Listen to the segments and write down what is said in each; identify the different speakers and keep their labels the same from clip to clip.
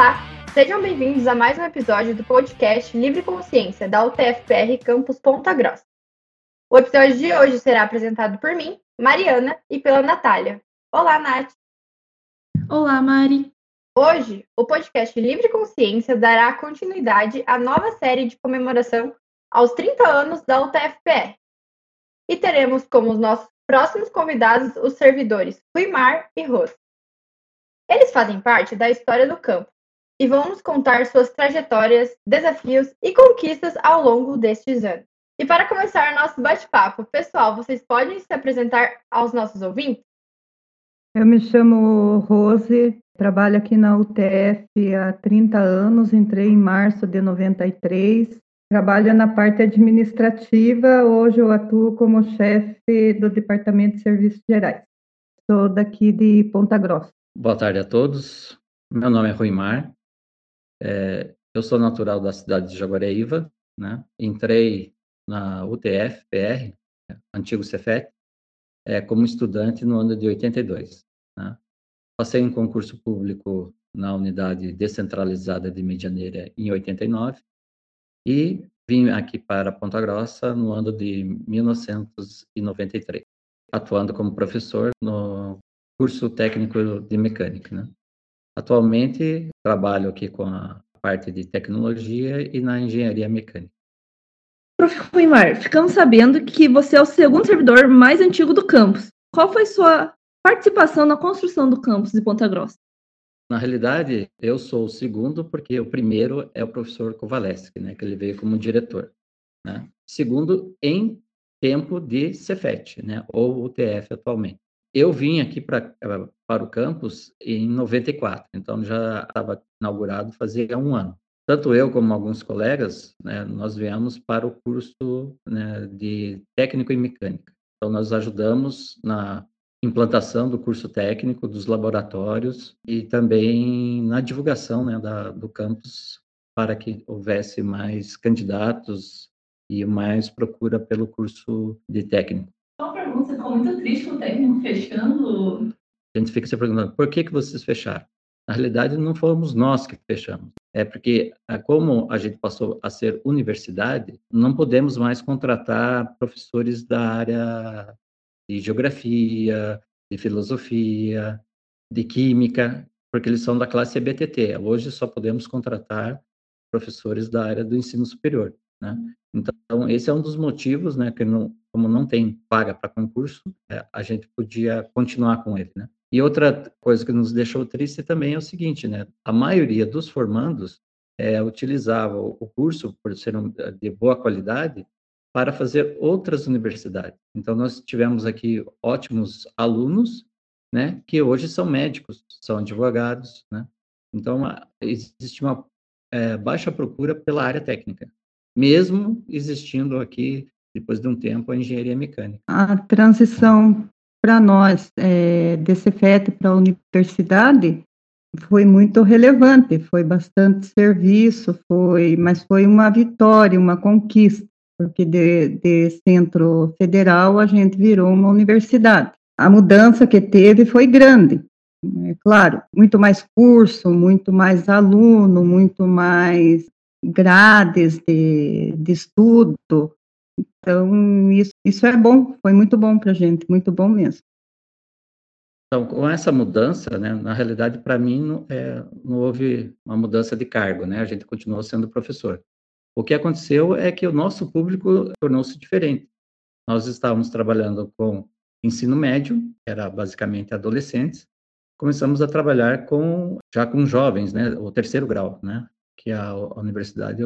Speaker 1: Olá, sejam bem-vindos a mais um episódio do podcast Livre Consciência da UTFPR Campus Ponta Grossa. O episódio de hoje será apresentado por mim, Mariana, e pela Natália. Olá, Nath!
Speaker 2: Olá, Mari!
Speaker 1: Hoje, o podcast Livre Consciência dará continuidade à nova série de comemoração aos 30 anos da UTFPR. E teremos como os nossos próximos convidados os servidores Ruimar e Ros. Eles fazem parte da história do campo e vão nos contar suas trajetórias, desafios e conquistas ao longo destes anos. E para começar nosso bate-papo, pessoal, vocês podem se apresentar aos nossos ouvintes?
Speaker 3: Eu me chamo Rose, trabalho aqui na UTF há 30 anos, entrei em março de 93, trabalho na parte administrativa, hoje eu atuo como chefe do Departamento de Serviços Gerais. Sou daqui de Ponta Grossa.
Speaker 4: Boa tarde a todos. Meu nome é Rui Mar. É, eu sou natural da cidade de Jaguareíva. Né? Entrei na UTF-PR, antigo Cefet, é, como estudante no ano de 82. Né? Passei em concurso público na unidade descentralizada de Medianeira em 89 e vim aqui para Ponta Grossa no ano de 1993, atuando como professor no curso técnico de mecânica. Né? Atualmente trabalho aqui com a parte de tecnologia e na engenharia mecânica.
Speaker 2: Prof. Ruimar, ficamos sabendo que você é o segundo servidor mais antigo do campus. Qual foi sua participação na construção do campus de Ponta Grossa?
Speaker 4: Na realidade, eu sou o segundo porque o primeiro é o professor Kovaleski, né, que ele veio como diretor. Né? Segundo, em tempo de Cefet, né, ou UTF atualmente. Eu vim aqui pra, para o campus em 94, então já estava inaugurado fazia um ano. Tanto eu como alguns colegas, né, nós viemos para o curso né, de técnico em mecânica. Então, nós ajudamos na implantação do curso técnico, dos laboratórios e também na divulgação né, da, do campus para que houvesse mais candidatos e mais procura pelo curso de técnico
Speaker 2: você ficou muito triste com o técnico fechando.
Speaker 4: A gente fica se perguntando, por que, que vocês fecharam? Na realidade, não fomos nós que fechamos. É porque, ah, como a gente passou a ser universidade, não podemos mais contratar professores da área de geografia, de filosofia, de química, porque eles são da classe EBTT. Hoje só podemos contratar professores da área do ensino superior. Né? Então, esse é um dos motivos, né, que não, como não tem vaga para concurso, é, a gente podia continuar com ele, né? E outra coisa que nos deixou triste também é o seguinte, né? A maioria dos formandos é, utilizava o curso, por ser um, de boa qualidade, para fazer outras universidades. Então, nós tivemos aqui ótimos alunos, né, que hoje são médicos, são advogados, né? Então, existe uma é, baixa procura pela área técnica mesmo existindo aqui, depois de um tempo, a engenharia mecânica.
Speaker 3: A transição para nós, é, desse FET para a universidade, foi muito relevante, foi bastante serviço, foi, mas foi uma vitória, uma conquista, porque de, de centro federal a gente virou uma universidade. A mudança que teve foi grande, é claro, muito mais curso, muito mais aluno, muito mais grades de, de estudo. Então, isso, isso é bom, foi muito bom para a gente, muito bom mesmo.
Speaker 4: Então, com essa mudança, né, na realidade, para mim, não, é, não, houve uma mudança de cargo, né, a gente continuou sendo professor. O que aconteceu é que o nosso público tornou-se diferente. Nós estávamos trabalhando com ensino médio, que era basicamente adolescentes, começamos a trabalhar com já com jovens, né, o terceiro grau, né, que a, universidade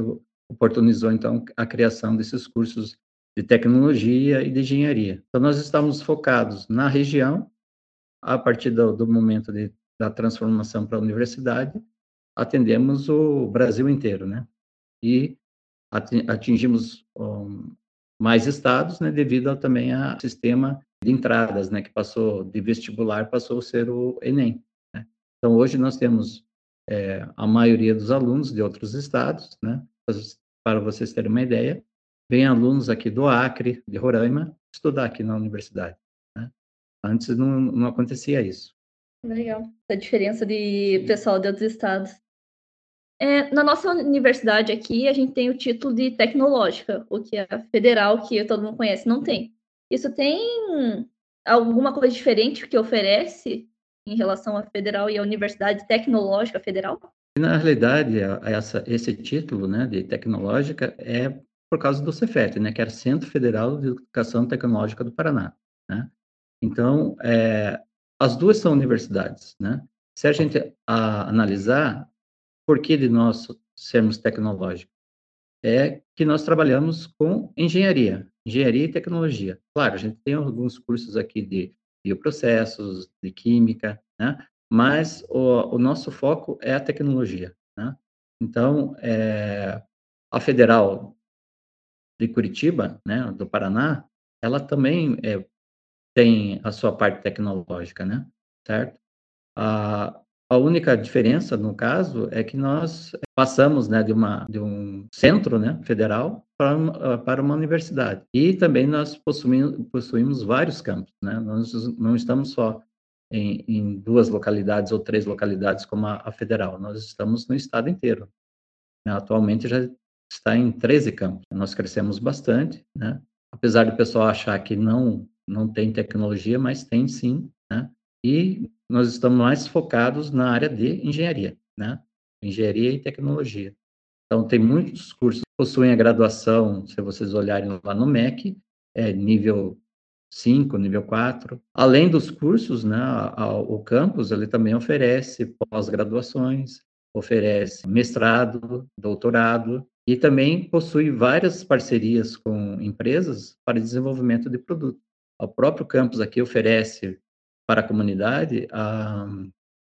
Speaker 4: oportunizou, então, a criação desses cursos de tecnologia e de engenharia. Então, nós estamos focados na região, a partir do, do momento de, da transformação para a universidade, atendemos o Brasil inteiro, né? E atingimos um, mais estados, né, devido também ao sistema de entradas, né, que passou de vestibular, passou a ser o Enem. Né? Então, hoje nós temos é, a maioria dos alunos de outros estados, né? Para vocês terem uma ideia, vem alunos aqui do Acre, de Roraima, estudar aqui na universidade. Né? Antes não, não acontecia isso.
Speaker 2: Legal. A diferença de pessoal de outros estados. É, na nossa universidade aqui, a gente tem o título de tecnológica, o que é a federal, que todo mundo conhece, não tem. Isso tem alguma coisa diferente que oferece em relação à federal e à Universidade Tecnológica Federal?
Speaker 4: Na realidade, essa, esse título né, de tecnológica é por causa do Cefet, né, que era Centro Federal de Educação Tecnológica do Paraná. Né? Então, é, as duas são universidades. Né? Se a gente a, analisar por que de nós sermos tecnológicos, é que nós trabalhamos com engenharia, engenharia e tecnologia. Claro, a gente tem alguns cursos aqui de bioprocessos, de química, né? mas o, o nosso foco é a tecnologia. Né? Então, é, a Federal de Curitiba, né, do Paraná, ela também é, tem a sua parte tecnológica, né? certo? A, a única diferença, no caso, é que nós passamos né, de, uma, de um centro né, federal para uma, para uma universidade. E também nós possuímos, possuímos vários campos. Né? Nós não estamos só em, em, duas localidades ou três localidades como a, a federal, nós estamos no estado inteiro. Atualmente já está em 13 campos. Nós crescemos bastante, né? apesar do pessoal achar que não, não tem tecnologia, mas tem sim. Né? E nós estamos mais focados na área de engenharia, né? Engenharia e tecnologia. Então, tem muitos cursos que possuem a graduação, se vocês olharem lá no MEC, é nível 5, nível 4. Além dos cursos, né, o campus ele também oferece pós-graduações, oferece mestrado, doutorado e também possui várias parcerias com empresas para desenvolvimento de produto. O próprio campus aqui oferece para a comunidade a,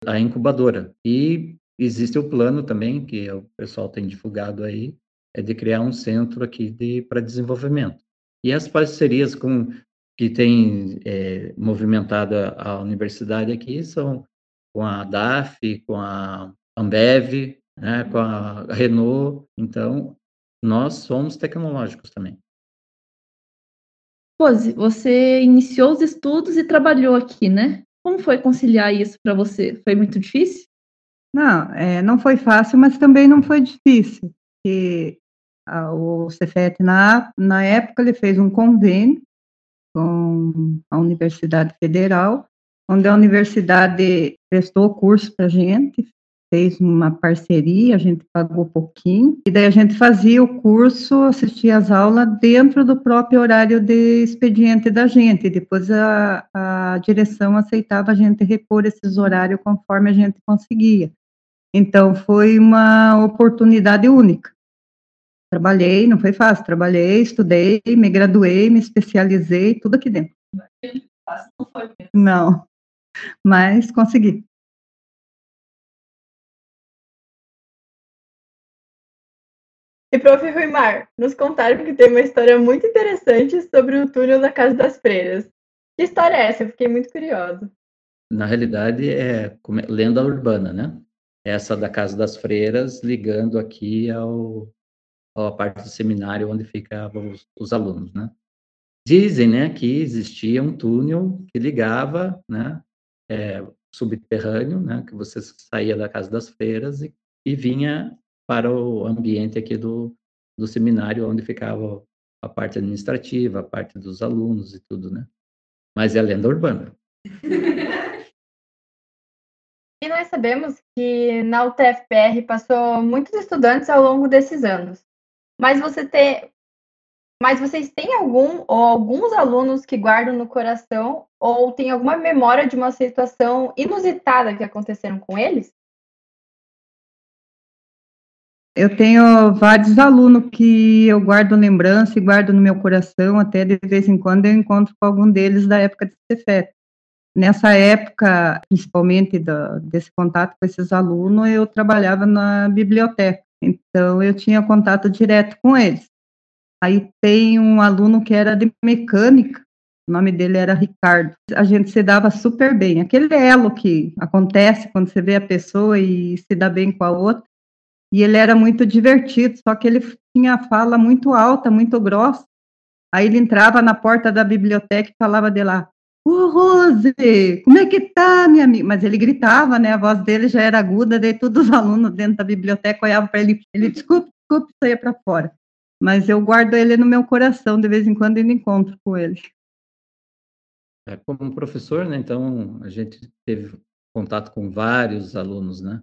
Speaker 4: a incubadora. E existe o plano também, que o pessoal tem divulgado aí, é de criar um centro aqui de, para desenvolvimento. E as parcerias com que tem é, movimentado a universidade aqui são com a DAF, com a Ambev, né, com a Renault. Então, nós somos tecnológicos também.
Speaker 2: Pose, você iniciou os estudos e trabalhou aqui, né? Como foi conciliar isso para você? Foi muito difícil?
Speaker 3: Não, é, não foi fácil, mas também não foi difícil. Porque a, o Cefet, na, na época, ele fez um convênio com a Universidade Federal, onde a universidade prestou curso para a gente, fez uma parceria, a gente pagou pouquinho, e daí a gente fazia o curso, assistia às aulas dentro do próprio horário de expediente da gente, depois a, a direção aceitava a gente repor esses horários conforme a gente conseguia. Então, foi uma oportunidade única. Trabalhei, não foi fácil, trabalhei, estudei, me graduei, me especializei, tudo aqui dentro. Não, mas consegui.
Speaker 1: E prof. Ruimar, nos contaram que tem uma história muito interessante sobre o túnel da Casa das Freiras. Que história é essa? Eu fiquei muito curiosa.
Speaker 4: Na realidade, é lenda urbana, né? Essa da Casa das Freiras ligando aqui ao, à parte do seminário onde ficavam os, os alunos, né? Dizem, né, que existia um túnel que ligava, né, é, subterrâneo, né, que você saía da Casa das Freiras e, e vinha para o ambiente aqui do, do seminário, onde ficava a parte administrativa, a parte dos alunos e tudo, né? Mas é lenda urbana.
Speaker 1: E nós sabemos que na UTFPR passou muitos estudantes ao longo desses anos. Mas você tem, mas vocês têm algum ou alguns alunos que guardam no coração ou tem alguma memória de uma situação inusitada que aconteceram com eles?
Speaker 3: Eu tenho vários alunos que eu guardo lembrança e guardo no meu coração, até de vez em quando eu encontro com algum deles da época de Cefet. Nessa época, principalmente do, desse contato com esses alunos, eu trabalhava na biblioteca, então eu tinha contato direto com eles. Aí tem um aluno que era de mecânica, o nome dele era Ricardo. A gente se dava super bem. Aquele elo que acontece quando você vê a pessoa e se dá bem com a outra e ele era muito divertido, só que ele tinha a fala muito alta, muito grossa. Aí ele entrava na porta da biblioteca e falava de lá: Ô, Rose, como é que tá, minha amiga? Mas ele gritava, né? A voz dele já era aguda, daí todos os alunos dentro da biblioteca olhavam para ele, ele, desculpe, desculpe, saía para fora. Mas eu guardo ele no meu coração, de vez em quando ainda encontro com ele.
Speaker 4: É, como professor, né? Então, a gente teve contato com vários alunos, né?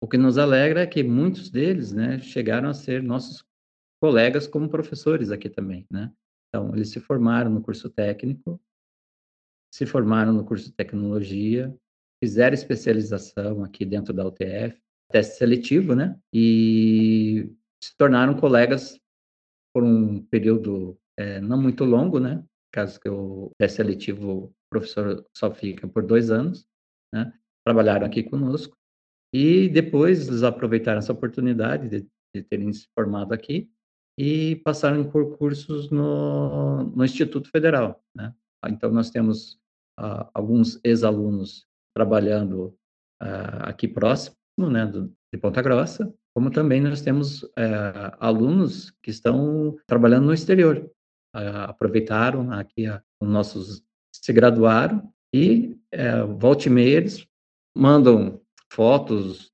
Speaker 4: O que nos alegra é que muitos deles, né, chegaram a ser nossos colegas como professores aqui também, né? Então, eles se formaram no curso técnico, se formaram no curso de tecnologia, fizeram especialização aqui dentro da UTF, teste seletivo, né? E se tornaram colegas por um período é, não muito longo, né? Caso que o teste seletivo, o professor só fica por dois anos, né? Trabalharam aqui conosco e depois eles aproveitaram essa oportunidade de, de terem se formado aqui e passaram por cursos no, no Instituto Federal, né? Então nós temos uh, alguns ex-alunos trabalhando uh, aqui próximo, né, do, de Ponta Grossa, como também nós temos uh, alunos que estão trabalhando no exterior, aproveitaram aqui os nossos se graduaram e uh, volta e meia eles mandam fotos,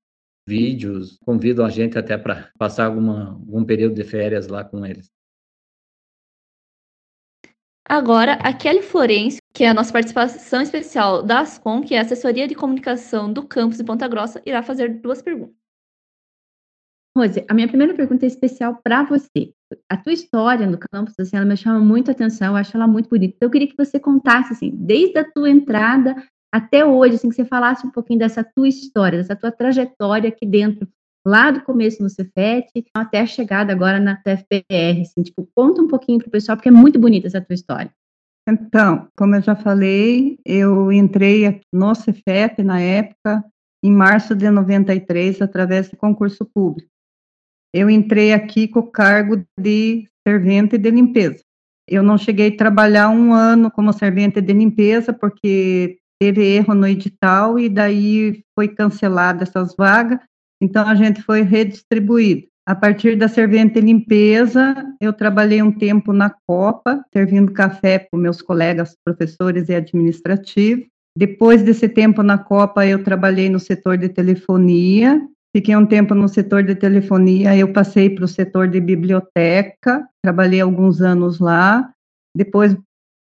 Speaker 4: vídeos, convidam a gente até para passar alguma, algum período de férias lá com eles.
Speaker 2: Agora, a Kelly Florencio, que é a nossa participação especial da Ascom, que é a assessoria de comunicação do campus de Ponta Grossa, irá fazer duas perguntas.
Speaker 5: Rose, a minha primeira pergunta é especial para você. A tua história no campus, assim, ela me chama muito a atenção, eu acho ela muito bonita. Então, eu queria que você contasse, assim, desde a tua entrada até hoje, assim, que você falasse um pouquinho dessa tua história, dessa tua trajetória aqui dentro, lá do começo no Cefet, até a chegada agora na TFPR, assim, tipo, conta um pouquinho para o pessoal, porque é muito bonita essa tua história.
Speaker 3: Então, como eu já falei, eu entrei no Cefet na época, em março de 93, através de concurso público eu entrei aqui com o cargo de servente de limpeza. Eu não cheguei a trabalhar um ano como servente de limpeza, porque teve erro no edital e daí foi cancelada essas vagas, então a gente foi redistribuído. A partir da servente limpeza, eu trabalhei um tempo na Copa, servindo café para meus colegas professores e administrativos. Depois desse tempo na Copa, eu trabalhei no setor de telefonia, Fiquei um tempo no setor de telefonia, eu passei para o setor de biblioteca, trabalhei alguns anos lá. Depois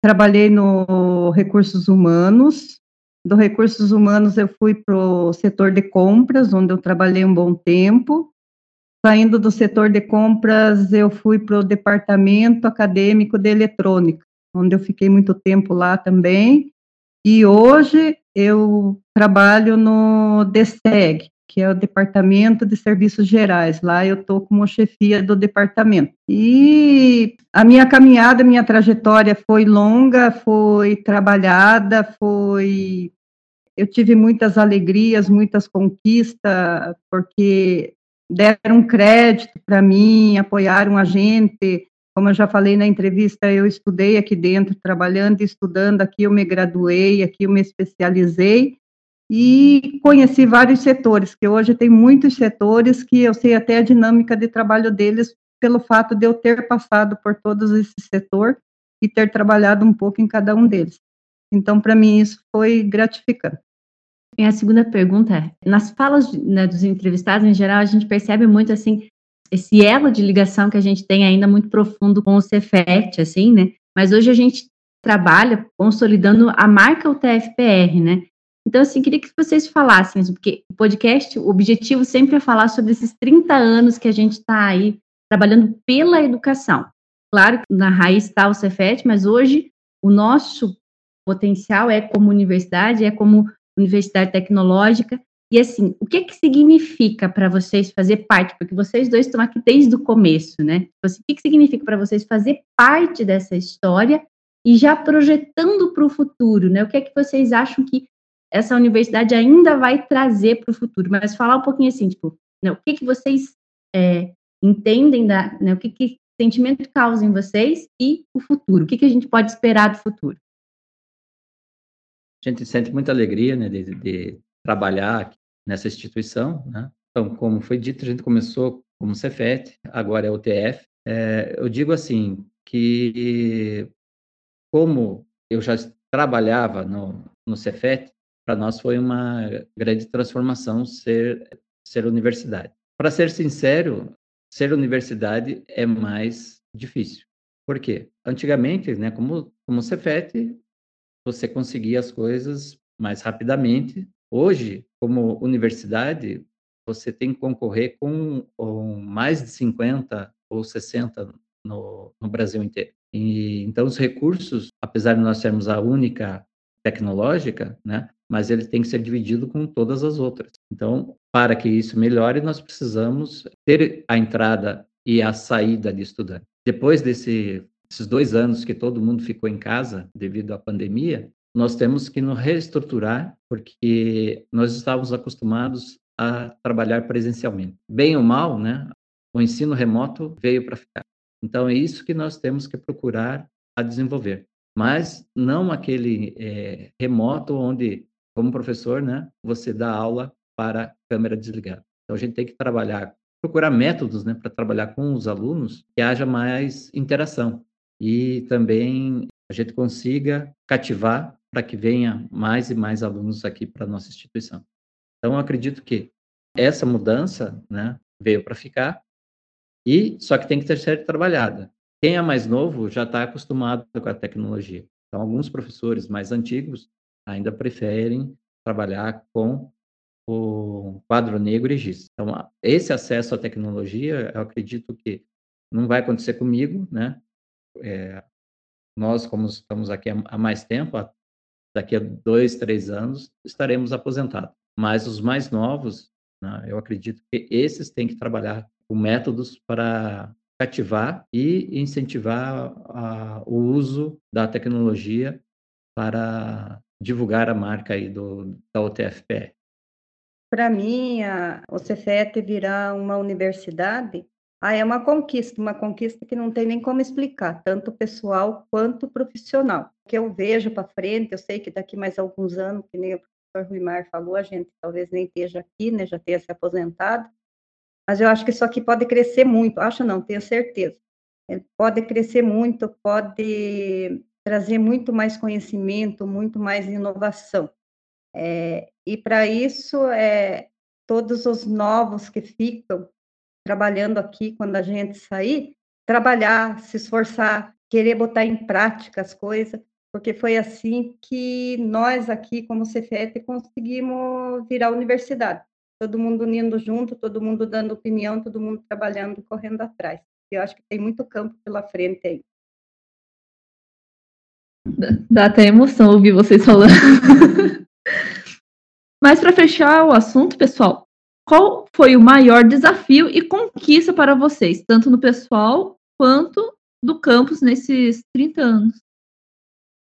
Speaker 3: trabalhei no recursos humanos. Do recursos humanos eu fui para o setor de compras, onde eu trabalhei um bom tempo. Saindo do setor de compras, eu fui para o departamento acadêmico de eletrônica, onde eu fiquei muito tempo lá também. E hoje eu trabalho no DSEG, que é o Departamento de Serviços Gerais. Lá eu estou como chefia do departamento. E a minha caminhada, minha trajetória foi longa, foi trabalhada, foi. Eu tive muitas alegrias, muitas conquistas, porque deram crédito para mim, apoiaram a gente. Como eu já falei na entrevista, eu estudei aqui dentro, trabalhando e estudando aqui, eu me graduei, aqui eu me especializei e conheci vários setores, que hoje tem muitos setores que eu sei até a dinâmica de trabalho deles pelo fato de eu ter passado por todos esse setor e ter trabalhado um pouco em cada um deles. Então, para mim, isso foi gratificante.
Speaker 5: E a segunda pergunta é, nas falas né, dos entrevistados, em geral, a gente percebe muito, assim, esse elo de ligação que a gente tem ainda muito profundo com o Cefet, assim, né? Mas hoje a gente trabalha consolidando a marca UTFPR, né? Então, assim, queria que vocês falassem, porque o podcast, o objetivo sempre é falar sobre esses 30 anos que a gente está aí trabalhando pela educação. Claro que na raiz está o Cefet, mas hoje o nosso potencial é como universidade, é como universidade tecnológica. E assim, o que que significa para vocês fazer parte? Porque vocês dois estão aqui desde o começo, né? Tipo assim, o que, que significa para vocês fazer parte dessa história e já projetando para o futuro, né? O que é que vocês acham que essa universidade ainda vai trazer para o futuro. Mas falar um pouquinho assim, tipo, né, o que, que vocês é, entendem, da, né, o que, que sentimento causa em vocês e o futuro, o que, que a gente pode esperar do futuro?
Speaker 4: A gente sente muita alegria né, de, de trabalhar nessa instituição. Né? Então, como foi dito, a gente começou como Cefet, agora é o TF. É, eu digo assim, que como eu já trabalhava no, no Cefet, para nós foi uma grande transformação ser, ser universidade. Para ser sincero, ser universidade é mais difícil. Por quê? Antigamente, né, como, como Cefet, você conseguia as coisas mais rapidamente. Hoje, como universidade, você tem que concorrer com, com mais de 50 ou 60 no, no Brasil inteiro. E, então, os recursos, apesar de nós sermos a única tecnológica, né, mas ele tem que ser dividido com todas as outras. Então, para que isso melhore, nós precisamos ter a entrada e a saída de estudante. Depois desse, desses dois anos que todo mundo ficou em casa devido à pandemia, nós temos que nos reestruturar, porque nós estávamos acostumados a trabalhar presencialmente. Bem ou mal, né? O ensino remoto veio para ficar. Então, é isso que nós temos que procurar a desenvolver. Mas não aquele é, remoto onde como professor, né, você dá aula para câmera desligada. Então a gente tem que trabalhar, procurar métodos, né, para trabalhar com os alunos que haja mais interação e também a gente consiga cativar para que venha mais e mais alunos aqui para nossa instituição. Então acredito que essa mudança, né, veio para ficar e só que tem que ter ser trabalhada. Quem é mais novo já está acostumado com a tecnologia. Então alguns professores mais antigos ainda preferem trabalhar com o quadro negro e giz. Então, esse acesso à tecnologia, eu acredito que não vai acontecer comigo, né? É, nós, como estamos aqui há mais tempo, daqui a dois, três anos, estaremos aposentados. Mas os mais novos, né, eu acredito que esses têm que trabalhar com métodos para cativar e incentivar a, o uso da tecnologia para divulgar a marca aí do, da UTFPR?
Speaker 3: Para mim, a, o Cefet virar uma universidade, ah, é uma conquista, uma conquista que não tem nem como explicar, tanto pessoal quanto profissional. O que eu vejo para frente, eu sei que daqui mais alguns anos, que nem o professor Ruimar falou, a gente talvez nem esteja aqui, né, já tenha se aposentado, mas eu acho que isso aqui pode crescer muito, acho não, tenho certeza. Pode crescer muito, pode trazer muito mais conhecimento, muito mais inovação. É, e para isso, é, todos os novos que ficam trabalhando aqui, quando a gente sair, trabalhar, se esforçar, querer botar em prática as coisas, porque foi assim que nós aqui, como CFET, conseguimos virar universidade. Todo mundo unindo junto, todo mundo dando opinião, todo mundo trabalhando, correndo atrás. Eu acho que tem muito campo pela frente aí.
Speaker 2: Dá até emoção ouvir vocês falando. Mas para fechar o assunto, pessoal, qual foi o maior desafio e conquista para vocês, tanto no pessoal quanto do campus nesses 30 anos?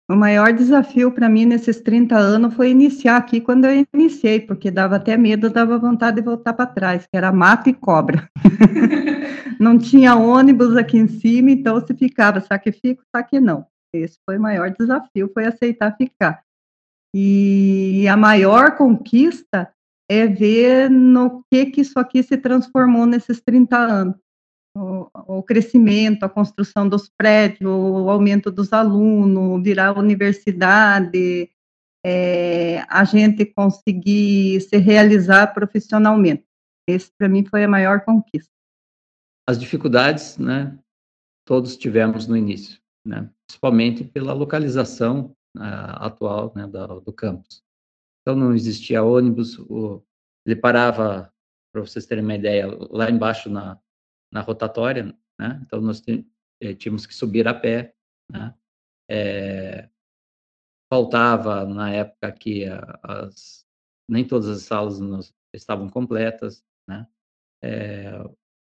Speaker 3: O maior desafio para mim nesses 30 anos foi iniciar aqui quando eu iniciei, porque dava até medo, dava vontade de voltar para trás, que era mato e cobra. não tinha ônibus aqui em cima, então se ficava, sacrifico, saque não. Esse foi o maior desafio, foi aceitar ficar. E a maior conquista é ver no que, que isso aqui se transformou nesses 30 anos. O, o crescimento, a construção dos prédios, o aumento dos alunos, virar universidade, é, a gente conseguir se realizar profissionalmente. Esse, para mim, foi a maior conquista.
Speaker 4: As dificuldades, né, todos tivemos no início né? Principalmente pela localização uh, atual né, do, do, campus. Então, não existia ônibus, o, ele parava, para vocês terem uma ideia, lá embaixo na, na rotatória, né? então nós eh, tínhamos que subir a pé, né? É, faltava na época que as, nem todas as salas nos, estavam completas, né? É,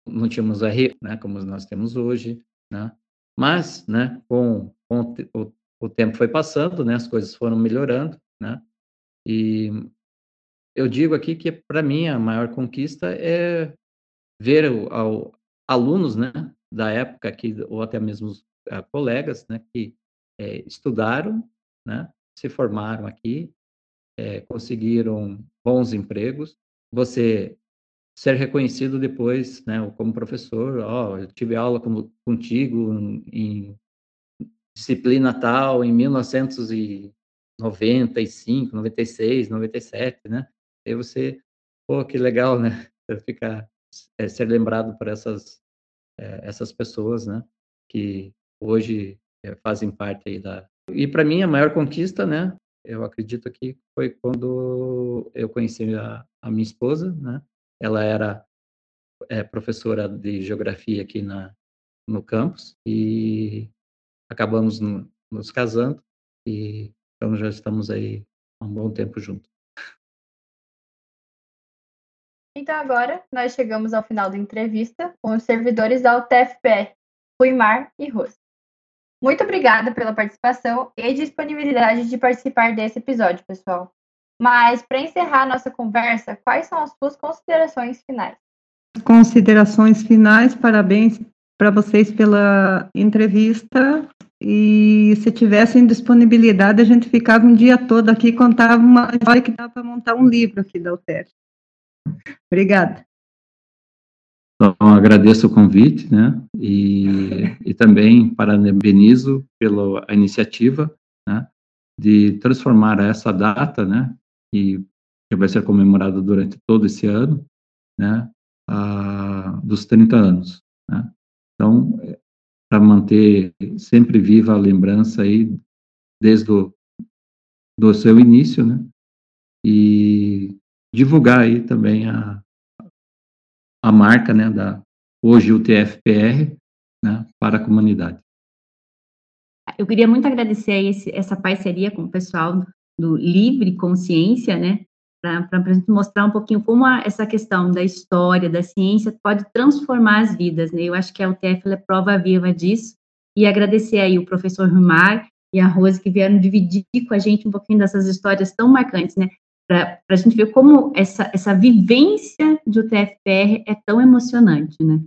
Speaker 4: não tínhamos R, né, como nós temos hoje, né? Mas, né, com, com o, o, tempo foi passando, né, as coisas foram melhorando, né, e eu digo aqui que para mim a maior conquista é ver o, ao, alunos, né, da época aqui, ou até mesmo os, uh, colegas, né, que é, estudaram, né, se formaram aqui, é, conseguiram bons empregos. Você ser reconhecido depois, né, como professor, ó, oh, eu tive aula com, contigo em disciplina tal, em 1900 e 95, 96, 97, né? Aí você, pô, que legal, né? Ficar é, ser lembrado por essas é, essas pessoas, né? Que hoje é, fazem parte aí da. E para mim a maior conquista, né? Eu acredito que foi quando eu conheci a, a minha esposa, né? Ela era é, professora de geografia aqui na no campus e acabamos no, nos casando e então já estamos aí há um bom tempo juntos.
Speaker 1: Então agora nós chegamos ao final da entrevista com os servidores da UTFPR, Ruimar e Rose. Muito obrigada pela participação e disponibilidade de participar desse episódio, pessoal. Mas para encerrar nossa conversa, quais são as suas considerações finais?
Speaker 3: Considerações finais, parabéns para vocês pela entrevista. E se tivessem disponibilidade, a gente ficava um dia todo aqui e contava uma história que dá para montar um livro aqui da UTER. Obrigada.
Speaker 4: Então, agradeço o convite, né? E, e também parabenizo pela iniciativa, né? De transformar essa data, né? E que vai ser comemorada durante todo esse ano, né? A, dos 30 anos, né? Então, para manter sempre viva a lembrança aí, desde o do seu início, né? E divulgar aí também a, a marca, né, da hoje o TFPR, né, para a comunidade.
Speaker 5: Eu queria muito agradecer esse, essa parceria com o pessoal do Livre Consciência, né, para mostrar um pouquinho como a, essa questão da história, da ciência, pode transformar as vidas, né? Eu acho que a UTF é prova viva disso. E agradecer aí o professor Rumar e a Rose que vieram dividir com a gente um pouquinho dessas histórias tão marcantes, né? Para a gente ver como essa, essa vivência de UTFPR é tão emocionante, né?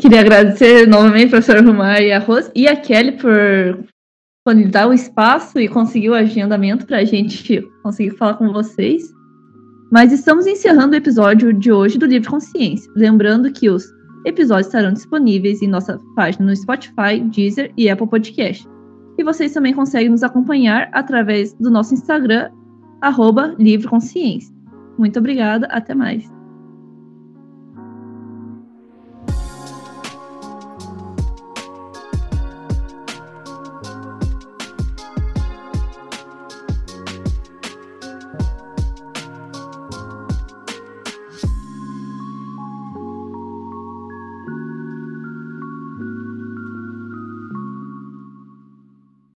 Speaker 2: Queria agradecer novamente professor Rumar e a Rose e a Kelly por disponibilizar o espaço e conseguir o agendamento para a gente conseguir falar com vocês. Mas estamos encerrando o episódio de hoje do Livre Consciência. Lembrando que os episódios estarão disponíveis em nossa página no Spotify, Deezer e Apple Podcast. E vocês também conseguem nos acompanhar através do nosso Instagram, arroba Livre Consciência. Muito obrigada, até mais.